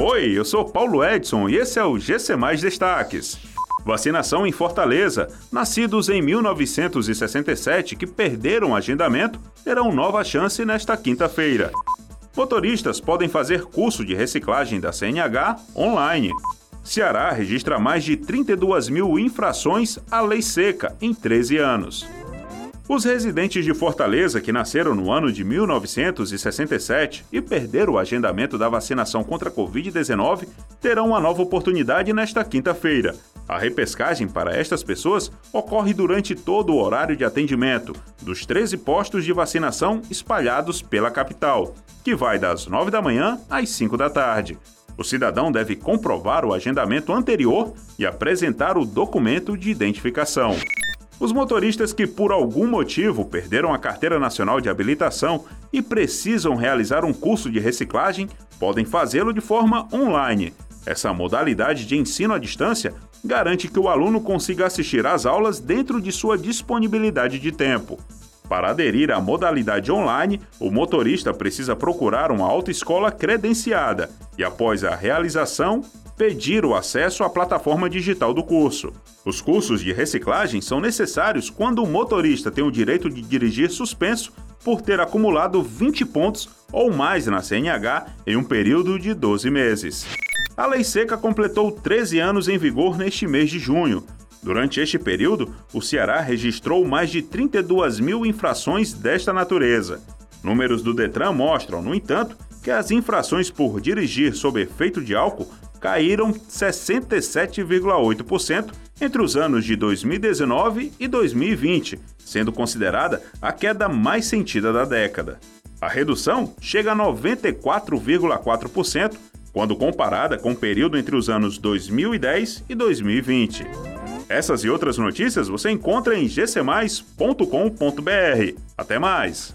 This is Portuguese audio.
Oi, eu sou Paulo Edson e esse é o GC Mais Destaques. Vacinação em Fortaleza. Nascidos em 1967 que perderam agendamento terão nova chance nesta quinta-feira. Motoristas podem fazer curso de reciclagem da CNH online. Ceará registra mais de 32 mil infrações à lei seca em 13 anos. Os residentes de Fortaleza que nasceram no ano de 1967 e perderam o agendamento da vacinação contra a Covid-19 terão uma nova oportunidade nesta quinta-feira. A repescagem para estas pessoas ocorre durante todo o horário de atendimento dos 13 postos de vacinação espalhados pela capital, que vai das 9 da manhã às 5 da tarde. O cidadão deve comprovar o agendamento anterior e apresentar o documento de identificação. Os motoristas que por algum motivo perderam a carteira nacional de habilitação e precisam realizar um curso de reciclagem podem fazê-lo de forma online. Essa modalidade de ensino à distância garante que o aluno consiga assistir às aulas dentro de sua disponibilidade de tempo. Para aderir à modalidade online, o motorista precisa procurar uma autoescola credenciada e, após a realização, pedir o acesso à plataforma digital do curso. Os cursos de reciclagem são necessários quando o motorista tem o direito de dirigir suspenso por ter acumulado 20 pontos ou mais na CNH em um período de 12 meses. A Lei Seca completou 13 anos em vigor neste mês de junho. Durante este período, o Ceará registrou mais de 32 mil infrações desta natureza. Números do Detran mostram, no entanto, que as infrações por dirigir sob efeito de álcool caíram 67,8% entre os anos de 2019 e 2020, sendo considerada a queda mais sentida da década. A redução chega a 94,4% quando comparada com o período entre os anos 2010 e 2020. Essas e outras notícias você encontra em gcmais.com.br. Até mais!